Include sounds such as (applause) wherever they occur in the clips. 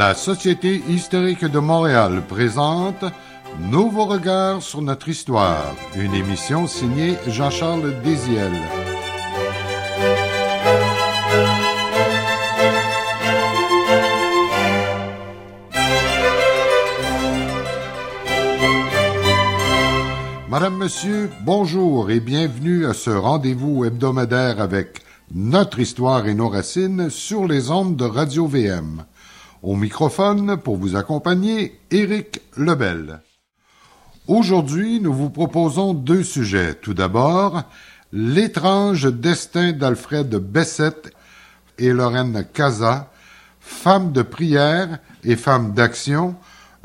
La Société historique de Montréal présente Nouveau regard sur notre histoire, une émission signée Jean-Charles Désiel. Madame, Monsieur, bonjour et bienvenue à ce rendez-vous hebdomadaire avec notre histoire et nos racines sur les ondes de Radio VM. Au microphone, pour vous accompagner, Éric Lebel. Aujourd'hui, nous vous proposons deux sujets. Tout d'abord, l'étrange destin d'Alfred Bessette et Lorraine Casa, femme de prière et femme d'action,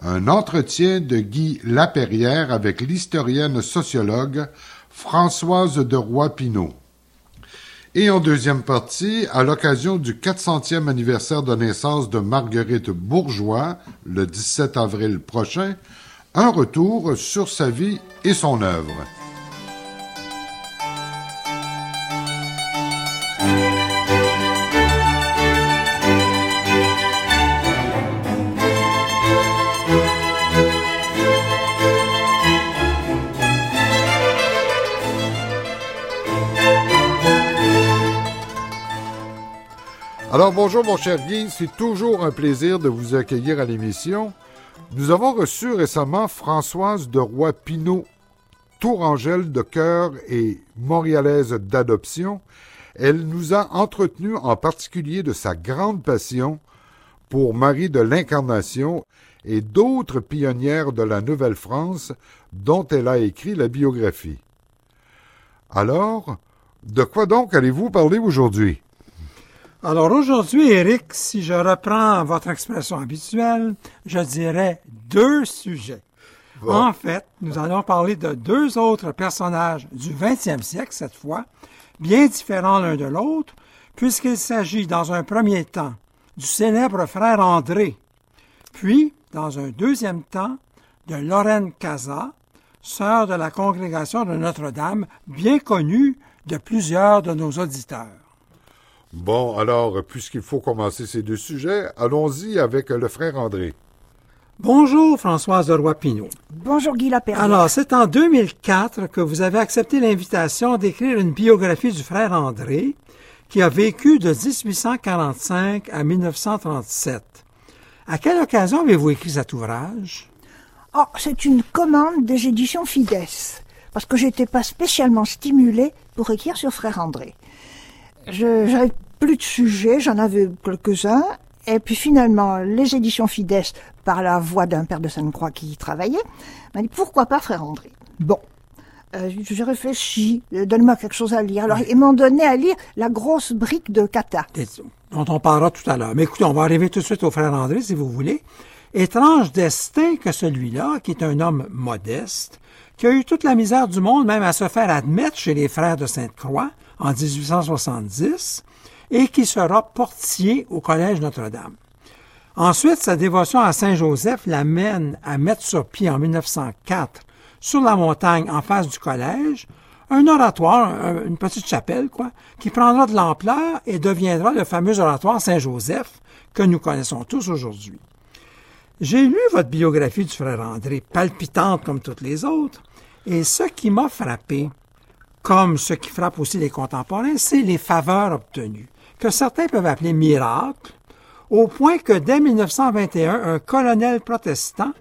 un entretien de Guy Laperrière avec l'historienne sociologue Françoise de Roy-Pinot. Et en deuxième partie, à l'occasion du 400e anniversaire de naissance de Marguerite Bourgeois, le 17 avril prochain, un retour sur sa vie et son œuvre. Alors bonjour mon cher Guy, c'est toujours un plaisir de vous accueillir à l'émission. Nous avons reçu récemment Françoise de Roy-Pinot, tourangelle de cœur et montréalaise d'adoption. Elle nous a entretenu en particulier de sa grande passion pour Marie de l'Incarnation et d'autres pionnières de la Nouvelle-France dont elle a écrit la biographie. Alors, de quoi donc allez-vous parler aujourd'hui? Alors aujourd'hui, Eric, si je reprends votre expression habituelle, je dirais deux sujets. En fait, nous allons parler de deux autres personnages du 20e siècle cette fois, bien différents l'un de l'autre, puisqu'il s'agit dans un premier temps du célèbre frère André, puis, dans un deuxième temps, de Lorraine Casa, sœur de la congrégation de Notre-Dame, bien connue de plusieurs de nos auditeurs. Bon, alors, puisqu'il faut commencer ces deux sujets, allons-y avec le frère André. Bonjour Françoise de Roy-Pinot. Bonjour Guy Lapierre. Alors, c'est en 2004 que vous avez accepté l'invitation d'écrire une biographie du frère André, qui a vécu de 1845 à 1937. À quelle occasion avez-vous écrit cet ouvrage? Oh, c'est une commande des éditions Fides, parce que j'étais pas spécialement stimulée pour écrire sur frère André. Je, j'avais plus de sujets, j'en avais quelques-uns, et puis finalement, les éditions Fides, par la voix d'un père de Sainte-Croix qui y travaillait, m'a dit pourquoi pas frère André? Bon. Euh, j'ai réfléchi, euh, donne-moi quelque chose à lire. Alors, ils m'ont donné à lire la grosse brique de Cata. Dont on parlera tout à l'heure. Mais écoutez, on va arriver tout de suite au frère André, si vous voulez. Étrange destin que celui-là, qui est un homme modeste, qui a eu toute la misère du monde, même à se faire admettre chez les frères de Sainte-Croix en 1870, et qui sera portier au Collège Notre-Dame. Ensuite, sa dévotion à Saint-Joseph l'amène à mettre sur pied en 1904, sur la montagne en face du collège, un oratoire, une petite chapelle, quoi, qui prendra de l'ampleur et deviendra le fameux oratoire Saint-Joseph que nous connaissons tous aujourd'hui. J'ai lu votre biographie du frère André, palpitante comme toutes les autres, et ce qui m'a frappé, comme ce qui frappe aussi les contemporains, c'est les faveurs obtenues, que certains peuvent appeler miracles, au point que dès 1921, un colonel protestant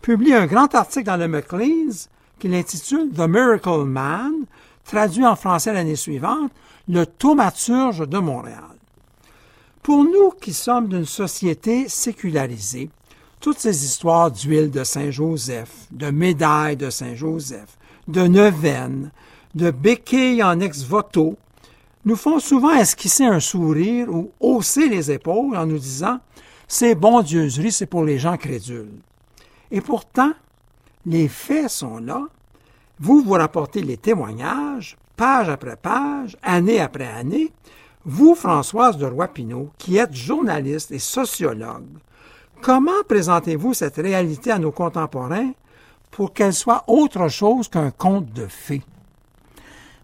publie un grand article dans le Maclean's qu'il intitule The Miracle Man, traduit en français l'année suivante, le thaumaturge de Montréal. Pour nous qui sommes d'une société sécularisée, toutes ces histoires d'huile de Saint-Joseph, de médailles de Saint-Joseph, de neuvaines, de béquilles en ex-voto, nous font souvent esquisser un sourire ou hausser les épaules en nous disant c'est bondieuserie, c'est pour les gens crédules. Et pourtant, les faits sont là. Vous vous rapportez les témoignages, page après page, année après année. Vous, Françoise de Roy-Pinot, qui êtes journaliste et sociologue, comment présentez-vous cette réalité à nos contemporains pour qu'elle soit autre chose qu'un conte de fées?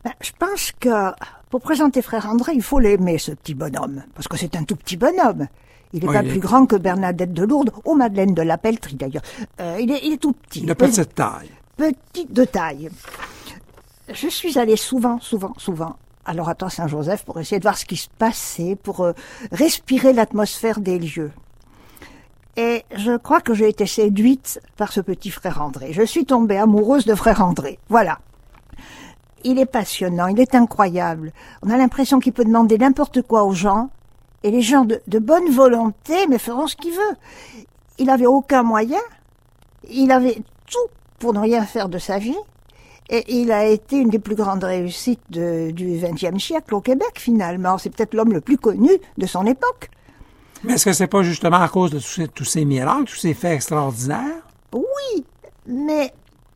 Ben, je pense que pour présenter frère André, il faut l'aimer, ce petit bonhomme, parce que c'est un tout petit bonhomme. Il n'est Oui, pas il est- plus grand que Bernadette de Lourdes ou Madeleine de la Pelletrie, d'ailleurs. Euh, il, est, il est tout petit. De petite taille. Petit de taille. Je suis allée souvent, souvent, souvent à l'oratoire Saint-Joseph pour essayer de voir ce qui se passait, pour euh, respirer l'atmosphère des lieux. Et je crois que j'ai été séduite par ce petit frère André. Je suis tombée amoureuse de frère André. Voilà. Il est passionnant, il est incroyable. On a l'impression qu'il peut demander n'importe quoi aux gens, et les gens de, de bonne volonté, mais feront ce qu'il veut. Il avait aucun moyen, il avait tout pour ne rien faire de sa vie, et il a été une des plus grandes réussites de- du XXe siècle au Québec, finalement. C'est peut-être l'homme le plus connu de son époque. Mais est-ce que c'est pas justement à cause de tous ces, tous ces miracles, tous ces faits extraordinaires? Oui, mais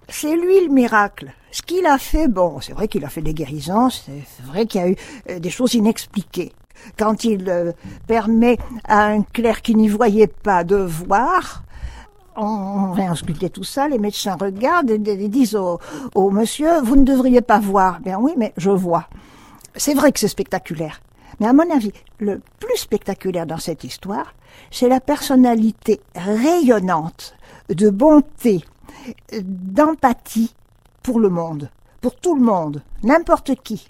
c'est lui le miracle. Ce qu'il a fait, bon, c'est vrai qu'il a fait des guérisons, c'est vrai qu'il y a eu euh, des choses inexpliquées. Quand il euh, permet à un clerc qui n'y voyait pas de voir, on, ausculter tout ça, les médecins regardent et, disent au, au monsieur, vous ne devriez pas voir. Bien oui, mais je vois. C'est vrai que c'est spectaculaire. Mais à mon avis, le plus spectaculaire dans cette histoire, c'est la personnalité rayonnante de bonté, d'empathie pour le monde, pour tout le monde, n'importe qui.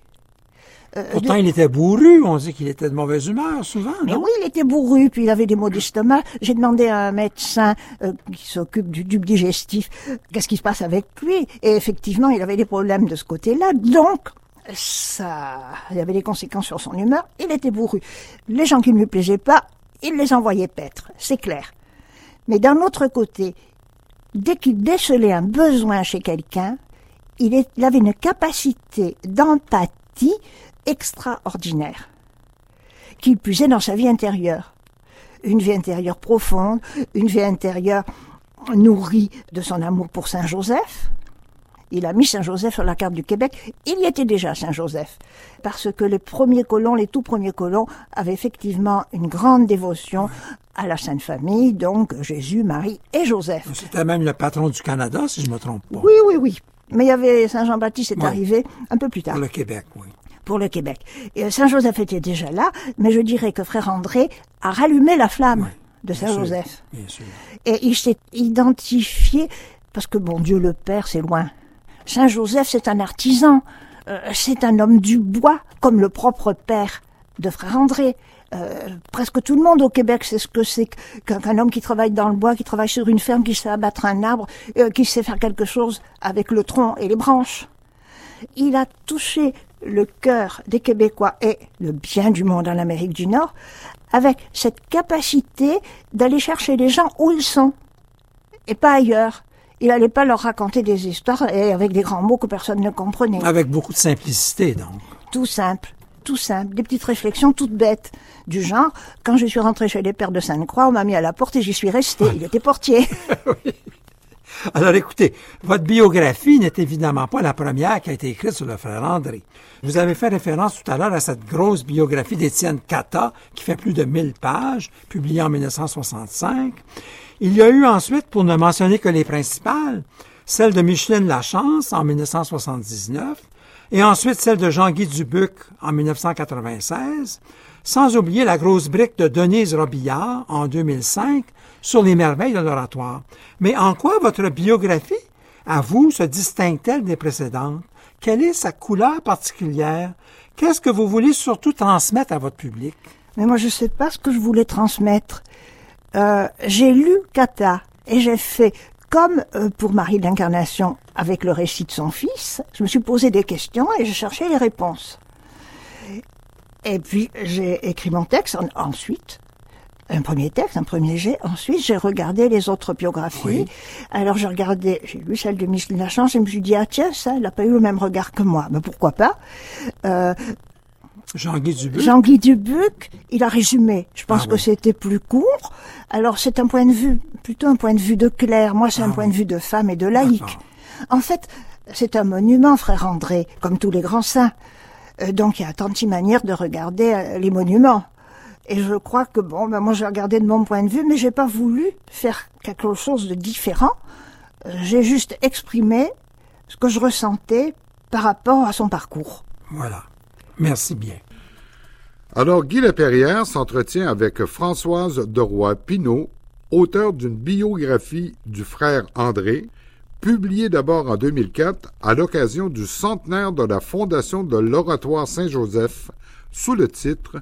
Euh, Pourtant, de- il était bourru. On dit qu'il était de mauvaise humeur, souvent, mais non? oui, il était bourru, puis il avait des maux d'estomac. J'ai demandé à un médecin euh, qui s'occupe du tube digestif euh, qu'est-ce qui se passe avec lui? Et effectivement, il avait des problèmes de ce côté-là. Donc, ça, il avait des conséquences sur son humeur. Il était bourru. Les gens qui ne lui plaisaient pas, il les envoyait paître. C'est clair. Mais d'un autre côté, dès qu'il décelait un besoin chez quelqu'un, il, est- il avait une capacité d'empathie extraordinaire qu'il puisait dans sa vie intérieure. Une vie intérieure profonde, une vie intérieure nourrie de son amour pour Saint-Joseph. Il a mis Saint-Joseph sur la carte du Québec. Il y était déjà Saint-Joseph, parce que les premiers colons, les tout premiers colons, avaient effectivement une grande dévotion à la Sainte Famille, donc Jésus, Marie et Joseph. C'était même le patron du Canada, si je me trompe pas. Oui, oui, oui. Mais il y avait Saint Jean-Baptiste est arrivé un peu plus tard Pour le Québec, oui. pour le Québec. Et euh, Saint-Joseph était déjà là, mais je dirais que frère André a rallumé la flamme de Saint-Joseph. Bien sûr. Et il s'est identifié, parce que bon Dieu le Père, c'est loin. Saint-Joseph, c'est un artisan, euh, c'est un homme du bois, comme le propre père de frère André. Euh, presque tout le monde au Québec sait ce que c'est qu'un homme qui travaille dans le bois, qui travaille sur une ferme, qui sait abattre un arbre, euh, qui sait faire quelque chose avec le tronc et les branches. Il a touché le cœur des Québécois et le bien du monde en Amérique du Nord avec cette capacité d'aller chercher les gens où ils sont et pas ailleurs. Il n'allait pas leur raconter des histoires et avec des grands mots que personne ne comprenait. Avec beaucoup de simplicité, donc. Tout simple, tout des petites réflexions toutes bêtes du genre. Quand je suis rentrée chez les pères de Sainte-Croix, on m'a mis à la porte et j'y suis restée. Il était portier. (laughs) Alors écoutez, votre biographie n'est évidemment pas la première qui a été écrite sur le frère André. Vous avez fait référence tout à l'heure à cette grosse biographie d'Étienne Cata qui fait plus de 1000 pages, publiée en 1965. Il y a eu ensuite, pour ne mentionner que les principales, celle de Micheline Lachance en 1979 et ensuite celle de Jean-Guy Dubuc en 1996, sans oublier la grosse brique de Denise Robillard en 2005 sur les merveilles de l'oratoire. Mais en quoi votre biographie, à vous, se distingue-t-elle des précédentes? Quelle est sa couleur particulière? Qu'est-ce que vous voulez surtout transmettre à votre public? Mais moi, je ne sais pas ce que je voulais transmettre. Euh, j'ai lu Kata et j'ai fait comme euh, pour Marie de l'Incarnation avec le récit de son fils. Je me suis posé des questions et je cherchais les réponses. Et puis j'ai écrit mon texte en- ensuite. Un premier texte, un premier jet. Ensuite, j'ai regardé les autres biographies. Oui. Alors, j'ai regardé, j'ai lu celle de Micheline Lachance et je me suis dit, ah tiens, ça, elle n'a pas eu le même regard que moi. Mais pourquoi pas? Euh, Jean-Guy Dubuc? Jean-Guy Dubuc, il a résumé. Je pense Ah que oui. c'était plus court. Alors c'est un point de vue, plutôt un point de vue de Claire. Moi, c'est un Ah point de vue de femme et de laïque. D'accord. En fait, c'est un monument, frère André, comme tous les grands saints. Euh, donc il y a tant de manières de regarder euh, les monuments. Et je crois que bon, ben moi j'ai regardé de mon point de vue, mais j'ai pas voulu faire quelque chose de différent. Euh, J'ai juste exprimé ce que je ressentais par rapport à son parcours. Voilà. Merci bien. Alors, Guy Laperrière s'entretient avec Françoise de Roy-Pinault, auteur d'une biographie du frère André, publiée d'abord en 2004 à l'occasion du centenaire de la fondation de l'Oratoire Saint-Joseph, sous le titre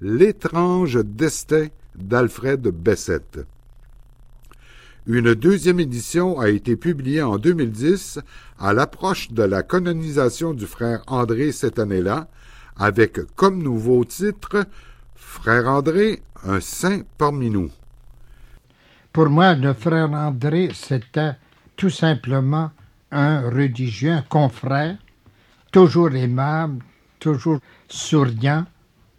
L'étrange destin d'Alfred Bessette. Une deuxième édition a été publiée en 2010 à l'approche de la canonisation du frère André cette année-là, avec comme nouveau titre Frère André, un saint parmi nous. Pour moi, le frère André, c'était tout simplement un religieux, un confrère, toujours aimable, toujours souriant,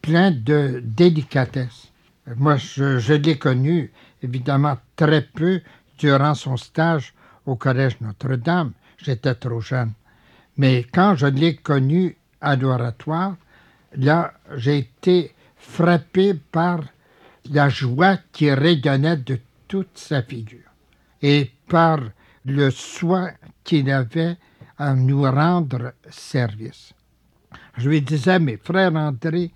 plein de délicatesse. Moi, je, l'ai connu, évidemment, très peu durant son stage au Collège Notre-Dame. J'étais trop jeune. Mais quand je l'ai connu à l'oratoire, là, j'ai été frappé par la joie qui rayonnait de toute sa figure et par le soin qu'il avait à nous rendre service. Je lui disais, mes frères André,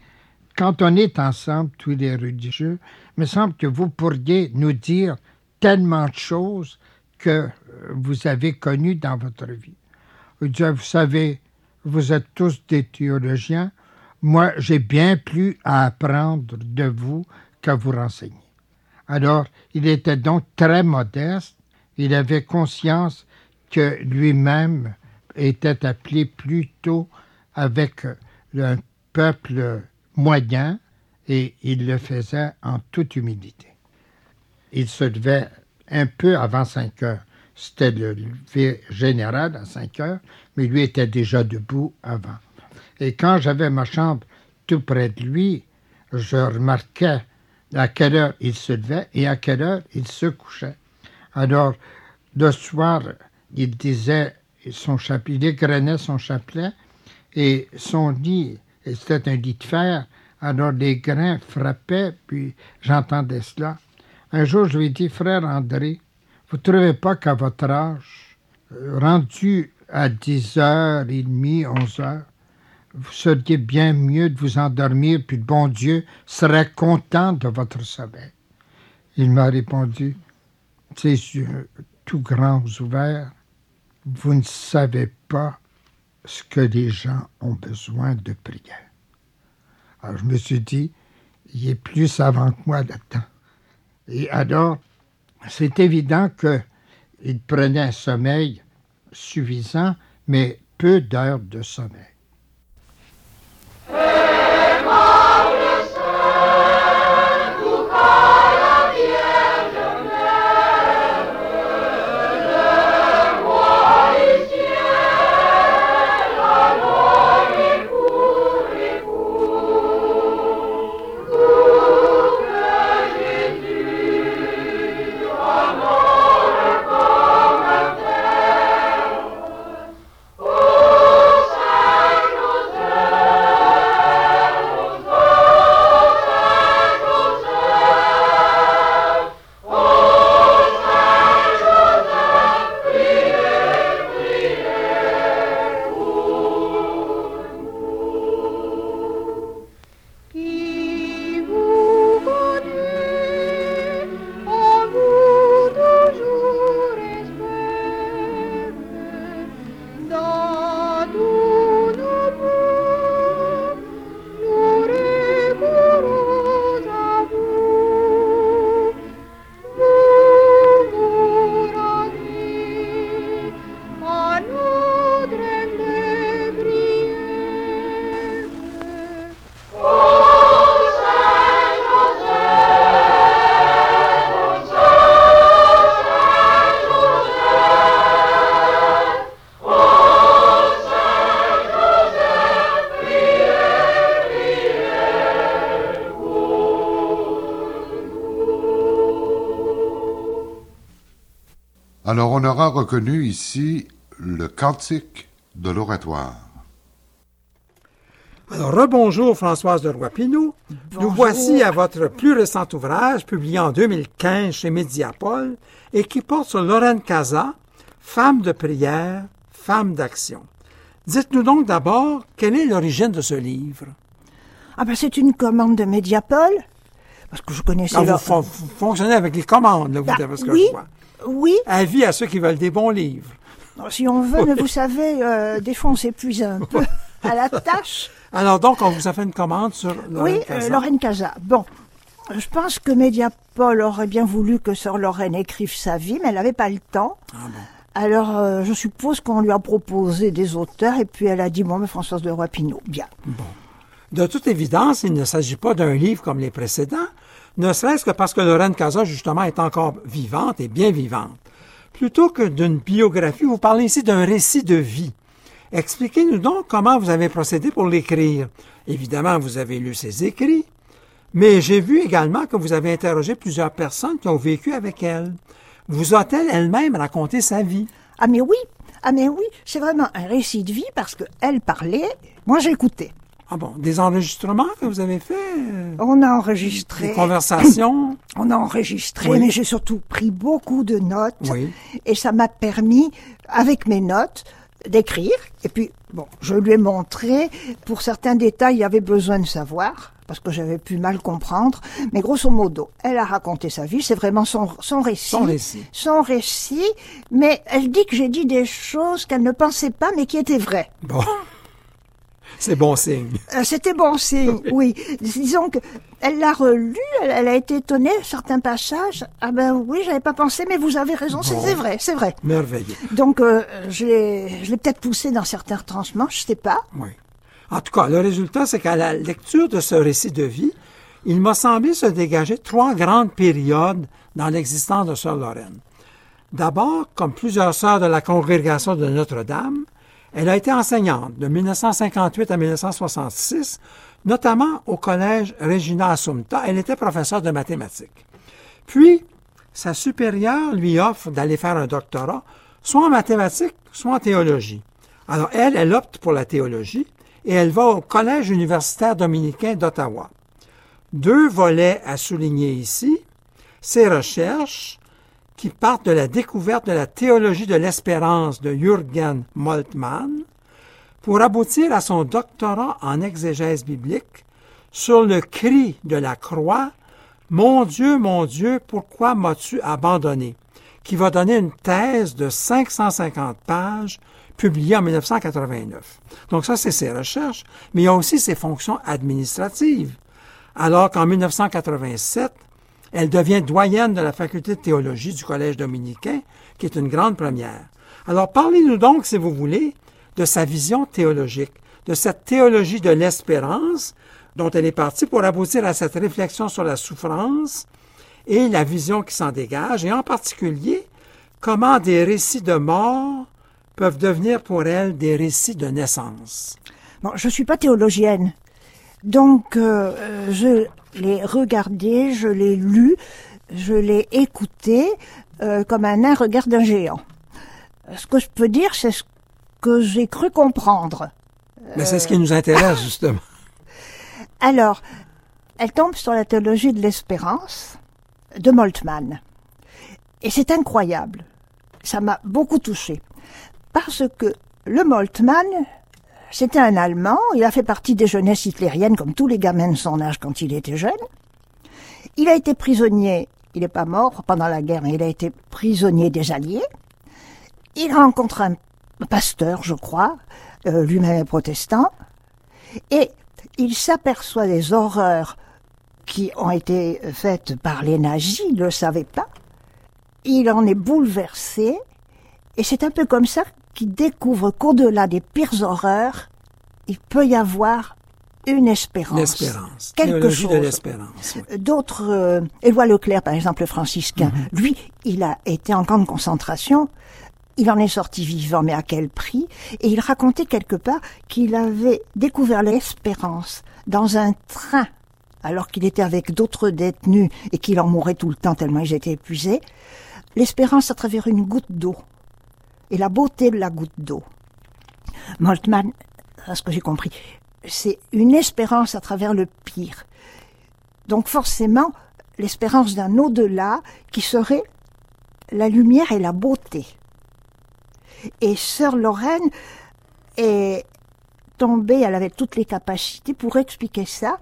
quand on est ensemble, tous les religieux, il me semble que vous pourriez nous dire tellement de choses que vous avez connues dans votre vie. Vous savez, vous êtes tous des théologiens, moi j'ai bien plus à apprendre de vous qu'à vous renseigner. Alors, il était donc très modeste, il avait conscience que lui-même était appelé plutôt avec un peuple moyen et il le faisait en toute humilité. Il se levait un peu avant 5 heures. C'était le lever général à 5 heures, mais lui était déjà debout avant. Et quand j'avais ma chambre tout près de lui, je remarquais à quelle heure il se levait et à quelle heure il se couchait. Alors, le soir, il disait son chapelet, il égrenait son chapelet et son lit, c'était un lit de fer, alors les grains frappaient, puis j'entendais cela. Un jour, je lui ai dit, frère André, vous ne trouvez pas qu'à votre âge, euh, rendu à 10h30, 11h, vous seriez bien mieux de vous endormir, puis le bon Dieu serait content de votre sommeil. Il m'a répondu, ses yeux tout grands ouverts, vous ne savez pas ce que les gens ont besoin de prière. Alors je me suis dit, il est plus savant que moi là-dedans. Et alors, c'est évident qu'il prenait un sommeil suffisant, mais peu d'heures de sommeil. Alors on aura reconnu ici le cantique de l'oratoire. Alors, rebonjour Françoise de Roy-Pinot. Nous voici à votre plus récent ouvrage, publié en 2015 chez Mediapol, et qui porte sur Lorraine Casa, femme de prière, femme d'action. Dites-nous donc d'abord quelle est l'origine de ce livre? Ah ben c'est une commande de Mediapol, parce que je connaissais Quand vous, leur- fon- vous fonctionnez avec les commandes, là, vous, Ah, d'après ce que oui, je vois. Oui, Avis à ceux qui veulent des bons livres. si on veut, mais vous savez, euh, des fois on s'épuise un peu (laughs) à la tâche. Alors donc, on vous a fait une commande sur Lorraine Oui, Casa. euh, Lorraine Casa. Bon, je pense que Mediapol aurait bien voulu que Sœur Lorraine écrive sa vie, mais elle n'avait pas le temps. Ah bon. Alors, euh, je suppose qu'on lui a proposé des auteurs, et puis elle a dit, bon, mais Françoise de Roy-Pinot, bien. De toute évidence, il ne s'agit pas d'un livre comme les précédents, ne serait-ce que parce que Lorraine Casa, justement, est encore vivante et bien vivante. Plutôt que d'une biographie, vous parlez ici d'un récit de vie. Expliquez-nous donc comment vous avez procédé pour l'écrire. Évidemment, vous avez lu ses écrits, mais j'ai vu également que vous avez interrogé plusieurs personnes qui ont vécu avec elle. Vous a-t-elle elle-même raconté sa vie? Ah mais oui, ah mais oui, c'est vraiment un récit de vie parce que elle parlait, moi j'écoutais. Ah bon, des enregistrements que vous avez faits? euh, On a enregistré, Des conversations? (clears throat) on a enregistré, Oui. mais j'ai surtout pris beaucoup de notes. Oui. Et ça m'a permis, avec mes notes, d'écrire. Et puis, bon, je lui ai montré, pour certains détails, il y avait besoin de savoir, parce que j'avais pu mal comprendre. Mais grosso modo, elle a raconté sa vie, c'est vraiment son, son récit. Son récit. Son récit, mais elle dit que j'ai dit des choses qu'elle ne pensait pas, mais qui étaient vraies. Bon. C'est bon signe. Euh, C'était bon signe, (laughs) oui. Disons que elle l'a relu, elle, elle a été étonnée, certains passages. Ah ben oui, j'avais pas pensé, mais vous avez raison, c'est Bon. c'est vrai, c'est vrai. Merveilleux. Donc euh, je l'ai, je l'ai peut-être poussé dans certains retranchements, je sais pas. Oui. En tout cas, le résultat, c'est qu'à la lecture de ce récit de vie, il m'a semblé se dégager trois grandes périodes dans l'existence de Sœur Lorraine. D'abord, comme plusieurs sœurs de la congrégation de Notre-Dame, elle a été enseignante de 1958 à 1966, notamment au collège Regina Assumpta. Elle était professeure de mathématiques. Puis, sa supérieure lui offre d'aller faire un doctorat, soit en mathématiques, soit en théologie. Alors, elle, elle opte pour la théologie et elle va au Collège universitaire dominicain d'Ottawa. Deux volets à souligner ici, ses recherches qui partent de la découverte de la théologie de l'espérance de Jürgen Moltmann pour aboutir à son doctorat en exégèse biblique sur le cri de la croix Mon Dieu, mon Dieu, pourquoi m'as-tu abandonné qui va donner une thèse de 550 pages publiée en 1989. Donc ça, c'est ses recherches, mais il y a aussi ses fonctions administratives. Alors qu'en 1987, elle devient doyenne de la faculté de théologie du Collège dominicain, qui est une grande première. Alors parlez-nous donc, si vous voulez, de sa vision théologique, de cette théologie de l'espérance dont elle est partie pour aboutir à cette réflexion sur la souffrance et la vision qui s'en dégage, et en particulier comment des récits de mort peuvent devenir pour elle des récits de naissance. Bon, je suis pas théologienne, donc euh, je l'ai regardé, je l'ai lu, je l'ai écouté euh, comme un nain regarde un géant. Ce que je peux dire, c'est ce que j'ai cru comprendre. Mais c'est ce qui nous intéresse, justement. (laughs) Alors, elle tombe sur la théologie de l'espérance de Moltmann. Et c'est incroyable. Ça m'a beaucoup touché. Parce que le Moltmann, c'était un Allemand, il a fait partie des jeunesses hitlériennes comme tous les gamins de son âge quand il était jeune. Il a été prisonnier, il n'est pas mort pendant la guerre, mais il a été prisonnier des Alliés. Il rencontre un pasteur, je crois, euh, lui-même est protestant, et il s'aperçoit des horreurs qui ont été faites par les nazis, il ne le savait pas. Il en est bouleversé, et c'est un peu comme ça qu'il découvre qu'au-delà des pires horreurs, il peut y avoir une espérance. L'espérance. Quelque chose. oui. D'autres, euh, Éloi Leclerc, par exemple, le franciscain, lui, il a été en camp de concentration. Il en est sorti vivant, mais à quel prix? Et il racontait quelque part qu'il avait découvert l'espérance dans un train, alors qu'il était avec d'autres détenus et qu'il en mourait tout le temps tellement ils étaient épuisés. L'espérance à travers une goutte d'eau et la beauté de la goutte d'eau. Moltmann, à ce que j'ai compris, c'est une espérance à travers le pire. Donc forcément, l'espérance d'un au-delà qui serait la lumière et la beauté. Et sœur Lorraine est tombée, elle avait toutes les capacités pour expliquer ça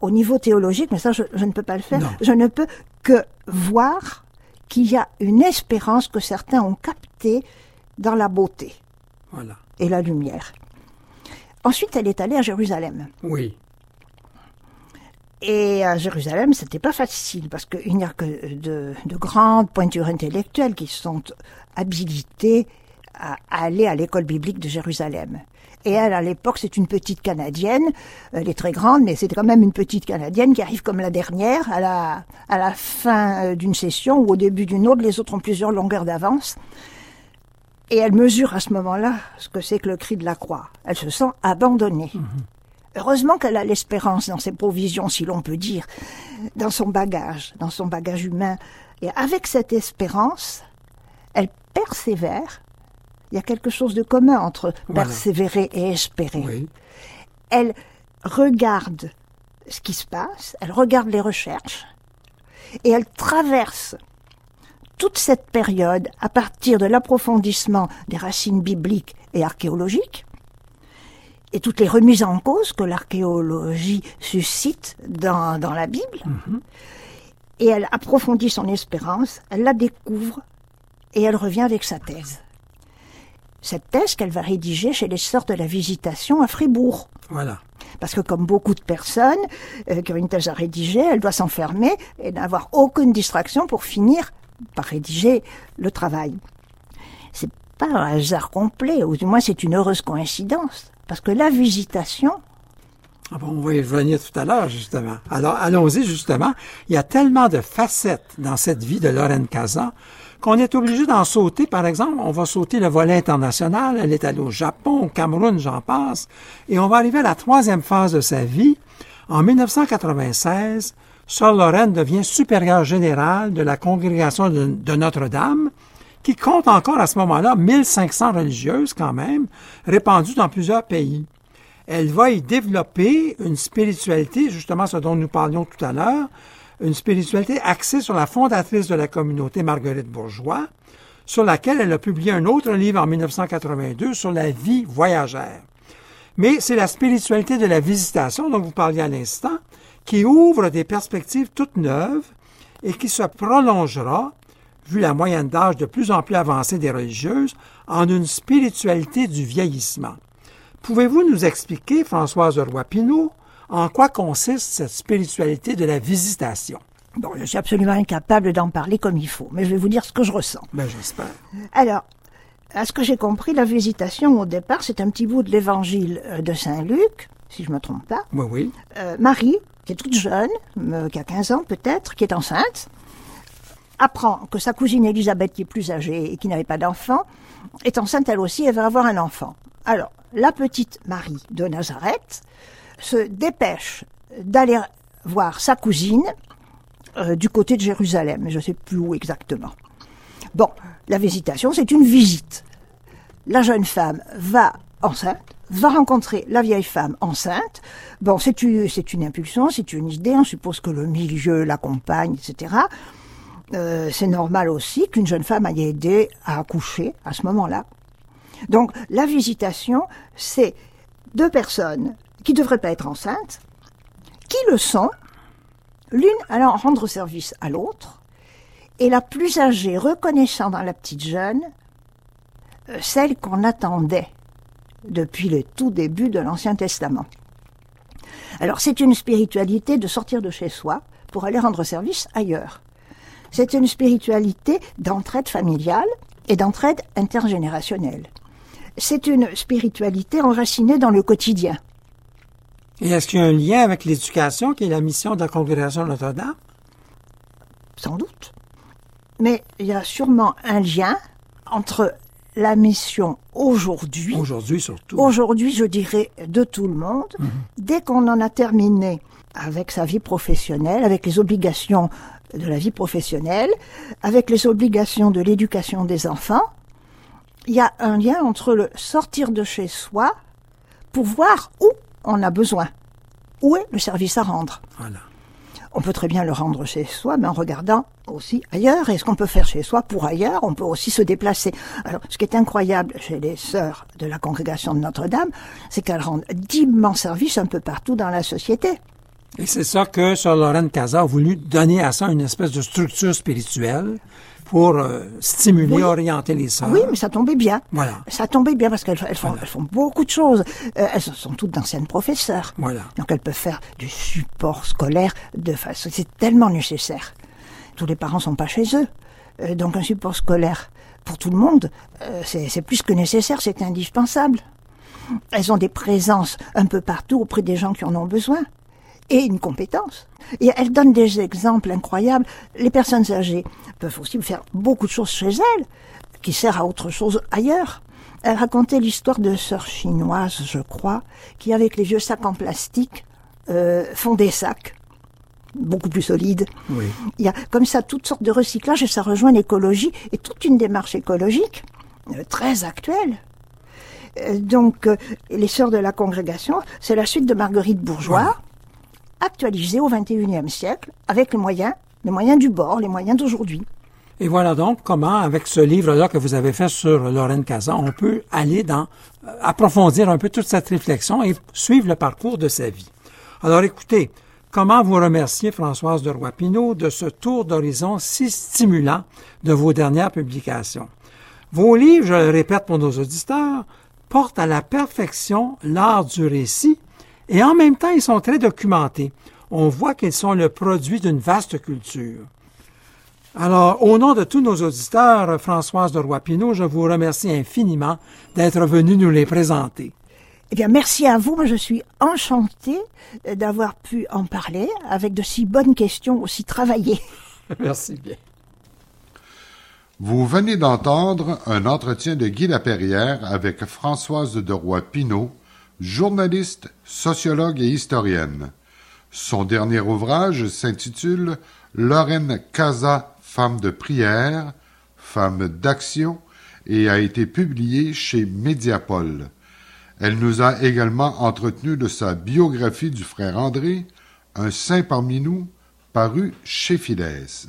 au niveau théologique, mais ça, je, je ne peux pas le faire. Non. Je ne peux que voir qu'il y a une espérance que certains ont captée dans la beauté Voilà. et la lumière. Ensuite, elle est allée à Jérusalem. Oui. Et à Jérusalem, c'était pas facile parce qu'il n'y a que de, de grandes pointures intellectuelles qui sont habilitées à aller à l'école biblique de Jérusalem. Et elle, à l'époque, c'est une petite Canadienne. Elle est très grande, mais c'est quand même une petite Canadienne qui arrive comme la dernière à la, à la fin euh, d'une session ou au début d'une autre. Les autres ont plusieurs longueurs d'avance. Et elle mesure à ce moment-là ce que c'est que le cri de la croix. Elle se sent abandonnée. Heureusement qu'elle a l'espérance dans ses provisions, si l'on peut dire, dans son bagage, dans son bagage humain. Et avec cette espérance, elle persévère. Il y a quelque chose de commun entre Voilà. persévérer et espérer. Oui. Elle regarde ce qui se passe, elle regarde les recherches, et elle traverse toute cette période à partir de l'approfondissement des racines bibliques et archéologiques, et toutes les remises en cause que l'archéologie suscite dans, dans la Bible. Et elle approfondit son espérance, elle la découvre, et elle revient avec sa thèse. Cette thèse qu'elle va rédiger chez les sœurs de la Visitation à Fribourg. Voilà. Parce que comme beaucoup de personnes euh, qui ont une thèse à rédiger, elle doit s'enfermer et n'avoir aucune distraction pour finir par rédiger le travail. C'est pas un hasard complet, ou du moins c'est une heureuse coïncidence. Parce que la visitation, Ah bon, on va y revenir tout à l'heure, justement. Alors, allons-y, justement. Il y a tellement de facettes dans cette vie de Lorraine Kazan qu'on est obligé d'en sauter. Par exemple, on va sauter le volet international. Elle est allée au Japon, au Cameroun, j'en passe. Et on va arriver à la troisième phase de sa vie. En 1996, Sœur Lorraine devient supérieure générale de la congrégation de, Notre-Dame, qui compte encore à ce moment-là 1500 religieuses quand même, répandues dans plusieurs pays elle va y développer une spiritualité, justement ce dont nous parlions tout à l'heure, une spiritualité axée sur la fondatrice de la communauté Marguerite Bourgeois, sur laquelle elle a publié un autre livre en 1982 sur la vie voyagère. Mais c'est la spiritualité de la visitation dont vous parliez à l'instant qui ouvre des perspectives toutes neuves et qui se prolongera, vu la moyenne d'âge de plus en plus avancée des religieuses, en une spiritualité du vieillissement. Pouvez-vous nous expliquer, Françoise Roy-Pinot, en quoi consiste cette spiritualité de la visitation? bon, je suis absolument incapable d'en parler comme il faut, mais je vais vous dire ce que je ressens. Ben, j'espère. Alors, à ce que j'ai compris, la visitation, au départ, c'est un petit bout de l'évangile euh, de Saint Luc, si je me trompe pas. Oui, oui. Euh, Marie, qui toute jeune, euh, qui a 15 ans peut-être, qui est enceinte, apprend que sa cousine Élisabeth, qui est plus âgée et qui n'avait pas d'enfant, est enceinte elle aussi et va avoir un enfant. Alors, la petite Marie de Nazareth se dépêche d'aller voir sa cousine euh, du côté de Jérusalem, je ne sais plus où exactement. Bon, la visitation, c'est une visite. La jeune femme va enceinte, va rencontrer la vieille femme enceinte. Bon, c'est une, c'est une impulsion, c'est une idée, on suppose que le milieu l'accompagne, etc. Euh, c'est normal aussi qu'une jeune femme aille aider à accoucher à ce moment-là. Donc, la visitation, c'est deux personnes qui ne devraient pas être enceintes, qui le sont, l'une allant rendre service à l'autre, et la plus âgée reconnaissant dans la petite jeune euh, celle qu'on attendait depuis le tout début de l'Ancien Testament. Alors c'est une spiritualité de sortir de chez soi pour aller rendre service ailleurs. C'est une spiritualité d'entraide familiale et d'entraide intergénérationnelle. C'est une spiritualité enracinée dans le quotidien. Et est-ce qu'il y a un lien avec l'éducation qui est la mission de la congrégation Notre-Dame? sans doute. Mais il y a sûrement un lien entre la mission aujourd'hui, Aujourd'hui surtout. aujourd'hui je dirais de tout le monde, dès qu'on en a terminé avec sa vie professionnelle, avec les obligations de la vie professionnelle, avec les obligations de l'éducation des enfants, il y a un lien entre le sortir de chez soi pour voir où on a besoin, où est le service à rendre. Voilà. On peut très bien le rendre chez soi, mais en regardant aussi ailleurs. Et ce qu'on peut faire chez soi pour ailleurs, on peut aussi se déplacer. Alors, ce qui est incroyable chez les sœurs de la congrégation de Notre-Dame, c'est qu'elles rendent d'immenses services un peu partout dans la société. Et c'est ça que Sir Lorraine Casa a voulu donner à ça une espèce de structure spirituelle pour euh, stimuler, Oui. orienter les sœurs. Oui, mais ça tombait bien. Voilà. Ça tombait bien parce qu'elles elles font, elles font beaucoup de choses. Euh, elles sont toutes d'anciennes professeurs. Voilà. Donc elles peuvent faire du support scolaire de façon. C'est tellement nécessaire. Tous les parents sont pas chez eux. Euh, donc un support scolaire pour tout le monde, euh, c'est plus que nécessaire, c'est indispensable. Elles ont des présences un peu partout auprès des gens qui en ont besoin. Et une compétence. Et elles donnent des exemples incroyables. Les personnes âgées peuvent aussi faire beaucoup de choses chez elles, qui servent à autre chose ailleurs. Elle racontait l'histoire de sœurs chinoises, je crois, qui avec les vieux sacs en plastique euh, font des sacs beaucoup plus solides. Oui. Il y a comme ça toutes sortes de recyclages et ça rejoint l'écologie et toute une démarche écologique euh, très actuelle. Euh, donc, euh, les sœurs de la congrégation, c'est la suite de Marguerite Bourgeois, actualisée au XXIe siècle avec les moyens, les moyens du bord, les moyens d'aujourd'hui. Et voilà donc comment, avec ce livre-là que vous avez fait sur Lorraine Casa, on peut aller dans, euh, approfondir un peu toute cette réflexion et suivre le parcours de sa vie. Alors écoutez, comment vous remercier, Françoise de Roy-Pinault, de ce tour d'horizon si stimulant de vos dernières publications? Vos livres, je le répète pour nos auditeurs, portent à la perfection l'art du récit et en même temps ils sont très documentés. On voit qu'ils sont le produit d'une vaste culture. Alors, au nom de tous nos auditeurs, Françoise de Roy-Pinault, je vous remercie infiniment d'être venue nous les présenter. Eh bien, merci à vous. Moi, je suis enchantée d'avoir pu en parler avec de si bonnes questions, aussi travaillées. (laughs) Merci bien. Vous venez d'entendre un entretien de Guy Laperrière avec Françoise de Roy-Pinault, journaliste, sociologue et historienne. Son dernier ouvrage s'intitule Lorraine Casa, femme de prière, femme d'action et a été publié chez Mediapol. Elle nous a également entretenu de sa biographie du frère André, Un saint parmi nous, paru chez Fidès.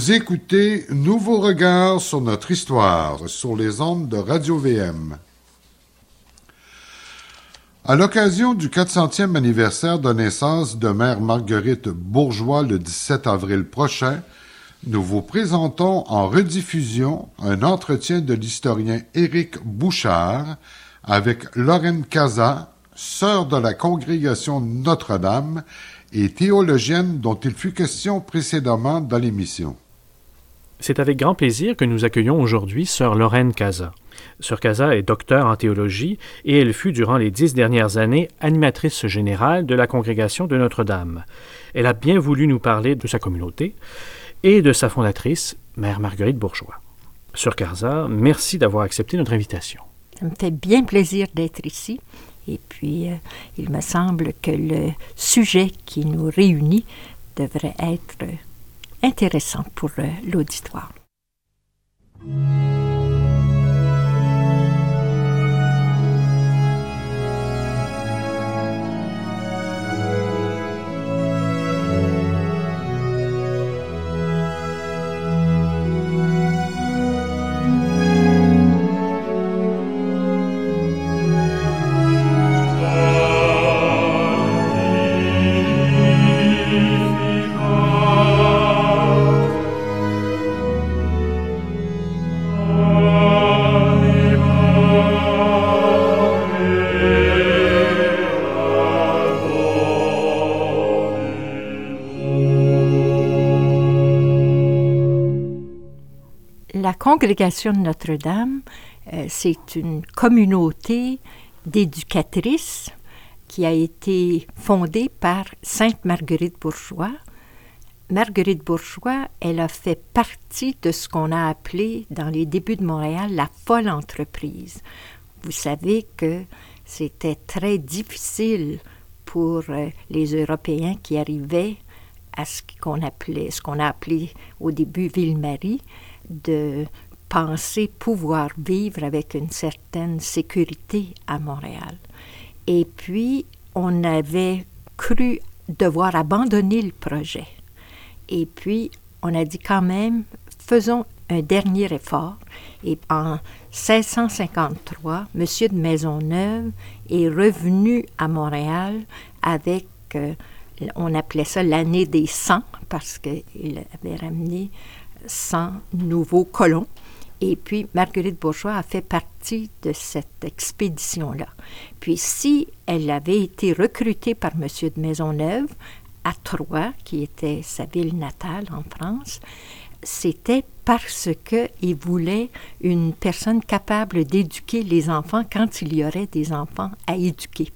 Vous écoutez Nouveau regard sur notre histoire sur les ondes de Radio VM. À l'occasion du 400e anniversaire de naissance de Mère Marguerite Bourgeois le 17 avril prochain, nous vous présentons en rediffusion un entretien de l'historien Éric Bouchard avec Lorraine Casa, sœur de la congrégation Notre-Dame et théologienne dont il fut question précédemment dans l'émission. C'est avec grand plaisir que nous accueillons aujourd'hui sœur Lorraine Casa. Sœur Casa est docteur en théologie et elle fut durant les dix dernières années animatrice générale de la congrégation de Notre-Dame. Elle a bien voulu nous parler de sa communauté et de sa fondatrice, Mère Marguerite Bourgeois. Sœur Casa, merci d'avoir accepté notre invitation. Ça me fait bien plaisir d'être ici. Et puis, euh, il me semble que le sujet qui nous réunit devrait être intéressant pour euh, l'auditoire. Congrégation de Notre-Dame, euh, c'est une communauté d'éducatrices qui a été fondée par Sainte Marguerite Bourgeois. Marguerite Bourgeois, elle a fait partie de ce qu'on a appelé dans les débuts de Montréal la folle entreprise. Vous savez que c'était très difficile pour euh, les Européens qui arrivaient à ce qu'on appelait, ce qu'on a appelé au début Ville-Marie, de penser pouvoir vivre avec une certaine sécurité à Montréal. Et puis, on avait cru devoir abandonner le projet. Et puis, on a dit quand même, faisons un dernier effort. Et en 1653, M. de Maisonneuve est revenu à Montréal avec, euh, on appelait ça l'année des 100, parce qu'il avait ramené 100 nouveaux colons. Et puis, Marguerite Bourgeois a fait partie de cette expédition-là. Puis, si elle avait été recrutée par M. de Maisonneuve à Troyes, qui était sa ville natale en France, c'était parce qu'il voulait une personne capable d'éduquer les enfants quand il y aurait des enfants à éduquer.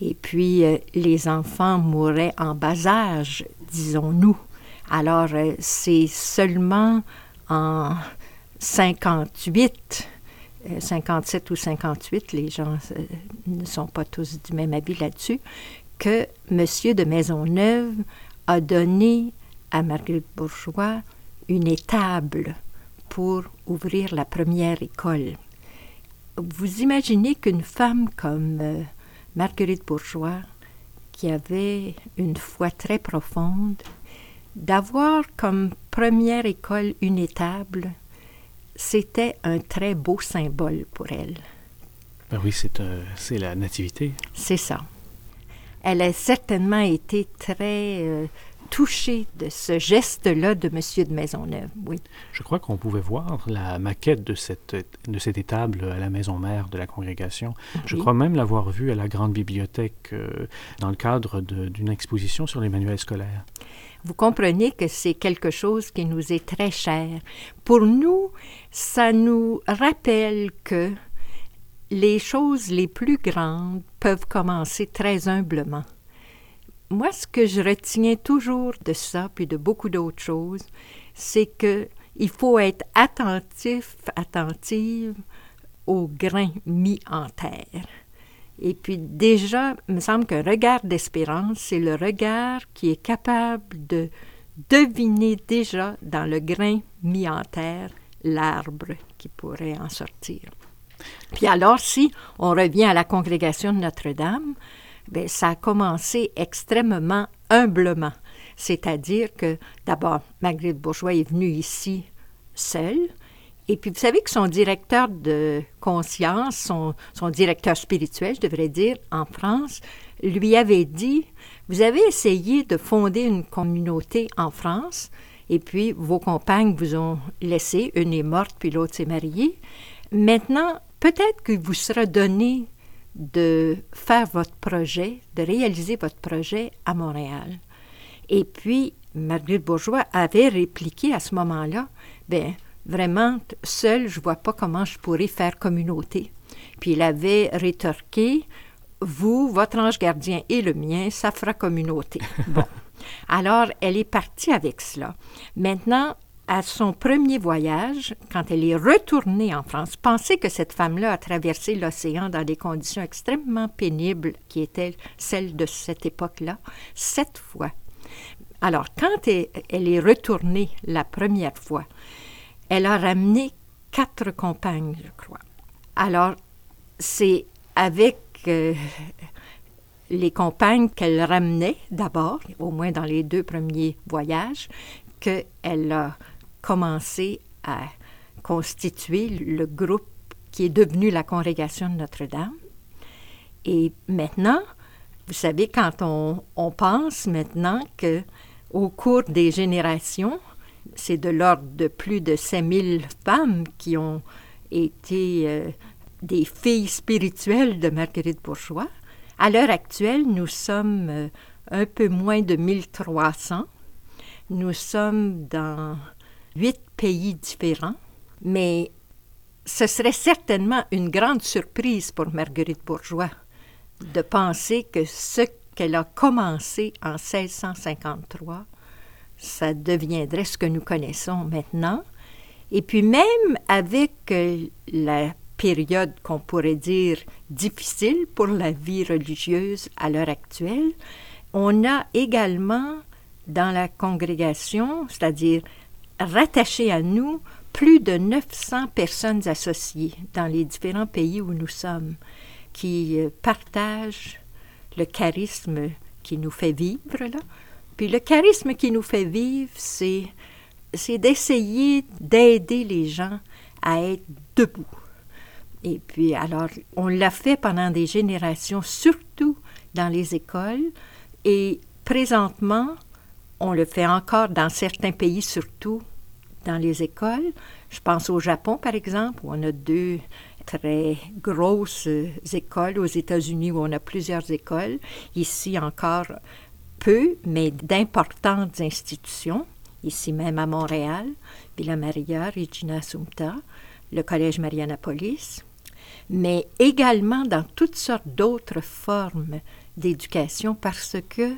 Et puis, euh, les enfants mouraient en bas âge, disons-nous. Alors, euh, c'est seulement en 58, 57 euh, ou 58, les gens euh, ne sont pas tous du même avis là-dessus, que M. de Maisonneuve a donné à Marguerite Bourgeois une étable pour ouvrir la première école. Vous imaginez qu'une femme comme Marguerite Bourgeois, qui avait une foi très profonde, D'avoir comme première école une étable, c'était un très beau symbole pour elle. Ben oui, c'est, c'est la nativité. C'est ça. Elle a certainement été très euh, touchée de ce geste-là de M. de Maisonneuve, oui. Je crois qu'on pouvait voir la maquette de cette, de cette étable à la maison mère de la congrégation. Je crois même l'avoir vue à la grande bibliothèque euh, dans le cadre d'une exposition sur les manuels scolaires. Vous comprenez que c'est quelque chose qui nous est très cher. Pour nous, ça nous rappelle que les choses les plus grandes peuvent commencer très humblement. Moi, ce que je retiens toujours de ça, puis de beaucoup d'autres choses, c'est que il faut être attentif, attentive au grain mis en terre. Et puis déjà, il me semble qu'un regard d'espérance, c'est le regard qui est capable de deviner déjà dans le grain mis en terre l'arbre qui pourrait en sortir. Puis alors, si on revient à la congrégation de Notre-Dame, ben, ça a commencé extrêmement humblement. C'est-à-dire que, d'abord, Marguerite Bourgeois est venue ici seule. Et puis, vous savez que son directeur de conscience, son, directeur spirituel, je devrais dire, en France, lui avait dit, vous avez essayé de fonder une communauté en France, et puis vos compagnes vous ont laissé, une est morte, puis l'autre s'est mariée. Maintenant, peut-être qu'il vous sera donné de faire votre projet, de réaliser votre projet à Montréal. Et puis, Marguerite Bourgeois avait répliqué à ce moment-là, ben vraiment, seule, je vois pas comment je pourrais faire communauté. Puis il avait rétorqué, vous, votre ange gardien et le mien, ça fera communauté. (laughs) Bon. Alors, elle est partie avec cela. Maintenant, à son premier voyage, quand elle est retournée en France, pensez que cette femme-là a traversé l'océan dans des conditions extrêmement pénibles qui étaient celles de cette époque-là, sept fois. Alors, quand elle est retournée la première fois, elle a ramené quatre compagnes, je crois. Alors, c'est avec euh, les compagnes qu'elle ramenait d'abord, au moins dans les deux premiers voyages, qu'elle a commencé à constituer le groupe qui est devenu la congrégation de Notre-Dame. Et maintenant, vous savez, quand on, on pense maintenant que au cours des générations, c'est de l'ordre de plus de 5000 femmes qui ont été euh, des filles spirituelles de Marguerite Bourgeois. À l'heure actuelle, nous sommes euh, un peu moins de 1300. Nous sommes dans huit pays différents, mais ce serait certainement une grande surprise pour Marguerite Bourgeois de penser que ce qu'elle a commencé en 1653, ça deviendrait ce que nous connaissons maintenant. Et puis même avec euh, la période qu'on pourrait dire difficile pour la vie religieuse à l'heure actuelle, on a également dans la congrégation, c'est-à-dire rattaché à nous, plus de 900 personnes associées dans les différents pays où nous sommes, qui euh, partagent le charisme qui nous fait vivre. Là. Puis le charisme qui nous fait vivre, c'est, c'est d'essayer d'aider les gens à être debout. Et puis, alors, on l'a fait pendant des générations, surtout dans les écoles, et présentement, on le fait encore dans certains pays, surtout dans les écoles. Je pense au Japon, par exemple, où on a deux très grosses écoles aux États-Unis où on a plusieurs écoles. Ici encore peu, mais d'importantes institutions. Ici même à Montréal, Villa Maria, Regina Assumpta, le Collège Marianapolis, mais également dans toutes sortes d'autres formes d'éducation parce que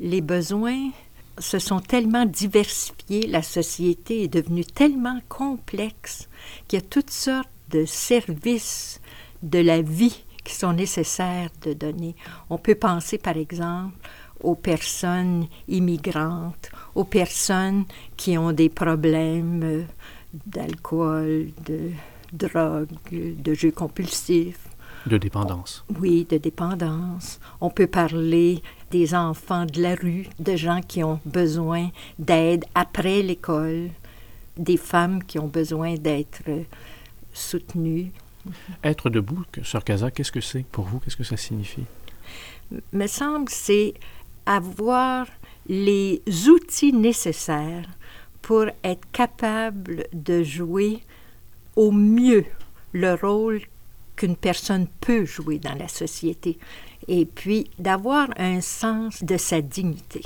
les besoins se sont tellement diversifiés, la société est devenue tellement complexe qu'il y a toutes sortes de services de la vie qui sont nécessaires de donner. On peut penser par exemple aux personnes immigrantes, aux personnes qui ont des problèmes euh, d'alcool, de drogue, de jeux compulsifs. De dépendance. Oui, de dépendance. On peut parler des enfants de la rue, de gens qui ont besoin d'aide après l'école, des femmes qui ont besoin d'être soutenues. Être debout, Sœur Casa, qu'est-ce que c'est pour vous? Qu'est-ce que ça signifie? Me semble c'est avoir les outils nécessaires pour être capable de jouer au mieux le rôle qu'une personne peut jouer dans la société et puis d'avoir un sens de sa dignité.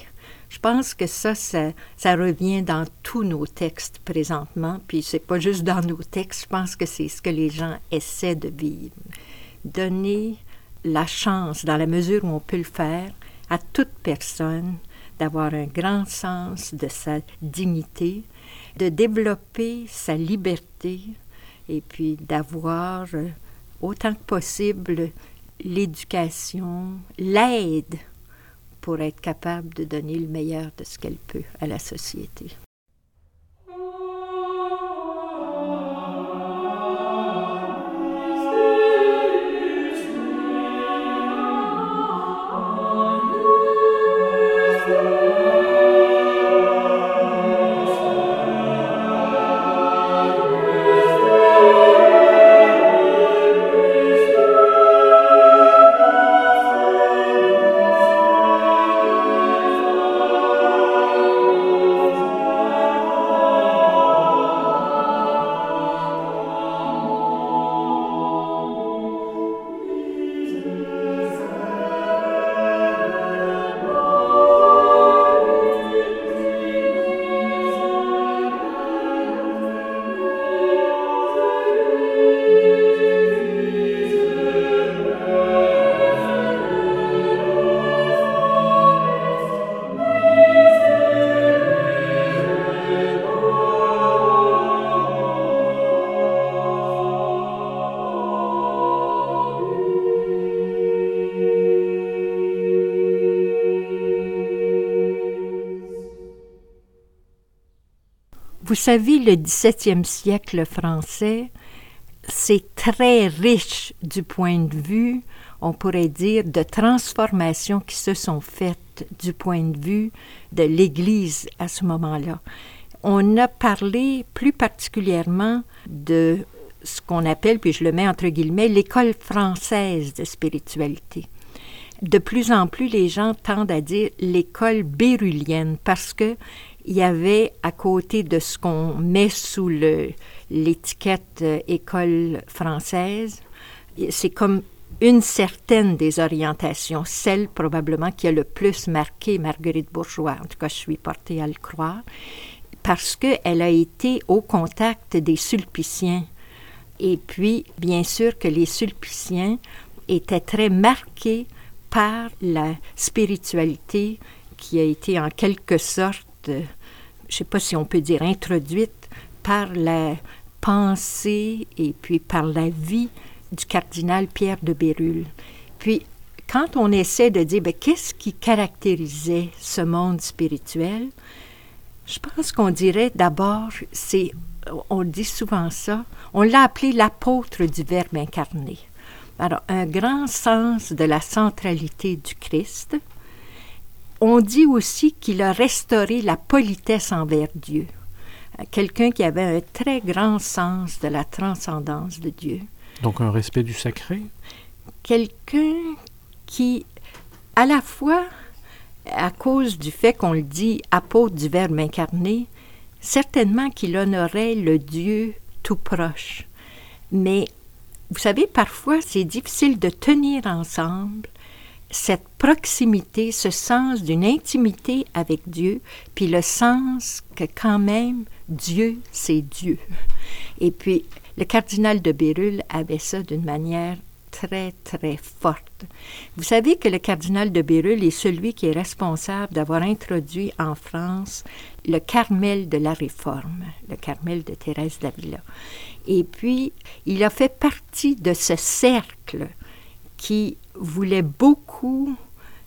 Je pense que ça, ça, revient dans tous nos textes présentement, puis c'est pas juste dans nos textes, je pense que c'est ce que les gens essaient de vivre. Donner la chance, dans la mesure où on peut le faire, à toute personne d'avoir un grand sens de sa dignité, de développer sa liberté et puis d'avoir euh, autant que possible l'éducation, l'aide pour être capable de donner le meilleur de ce qu'elle peut à la société. Savez, le 17e siècle français, c'est très riche du point de vue, on pourrait dire, de transformations qui se sont faites du point de vue de l'Église à ce moment-là. On a parlé plus particulièrement de ce qu'on appelle, puis je le mets entre guillemets, l'école française de spiritualité. De plus en plus, les gens tendent à dire l'école bérulienne parce que il y avait à côté de ce qu'on met sous l'étiquette euh, école française, c'est comme une certaine des orientations, celle probablement qui a le plus marqué Marguerite Bourgeois, en tout cas je suis portée à le croire, parce qu'elle a été au contact des sulpiciens. Et puis, bien sûr que les sulpiciens étaient très marqués par la spiritualité qui a été en quelque sorte, je ne sais pas si on peut dire introduite par la pensée et puis par la vie du cardinal Pierre de Bérulle. Puis, quand on essaie de dire ben, qu'est-ce qui caractérisait ce monde spirituel, je pense qu'on dirait d'abord, c'est, on dit souvent ça, on l'a appelé l'apôtre du Verbe incarné. Alors, un grand sens de la centralité du Christ. On dit aussi qu'il a restauré la politesse envers Dieu. Quelqu'un qui avait un très grand sens de la transcendance de Dieu. Donc un respect du sacré Quelqu'un qui, à la fois, à cause du fait qu'on le dit apôtre du Verbe incarné, certainement qu'il honorait le Dieu tout proche. Mais vous savez, parfois, c'est difficile de tenir ensemble cette proximité, ce sens d'une intimité avec Dieu, puis le sens que quand même Dieu, c'est Dieu. Et puis, le cardinal de Bérulle avait ça d'une manière très, très forte. Vous savez que le cardinal de Bérulle est celui qui est responsable d'avoir introduit en France le Carmel de la Réforme, le Carmel de Thérèse d'Avila. Et puis, il a fait partie de ce cercle qui voulait beaucoup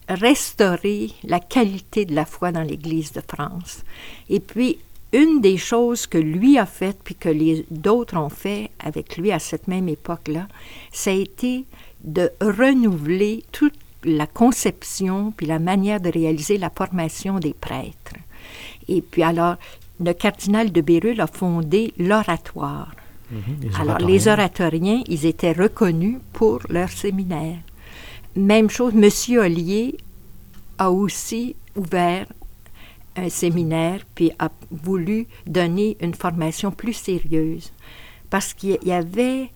restaurer la qualité de la foi dans l'Église de France. Et puis, une des choses que lui a faites, puis que les d'autres ont fait avec lui à cette même époque-là, ça a été de renouveler toute la conception puis la manière de réaliser la formation des prêtres. Et puis alors, le cardinal de Bérulle a fondé l'oratoire. Mhm, alors, les oratoriens, ils étaient reconnus pour leur séminaire. Même chose, M. Ollier a aussi ouvert un séminaire, puis a voulu donner une formation plus sérieuse. Parce qu'il y avait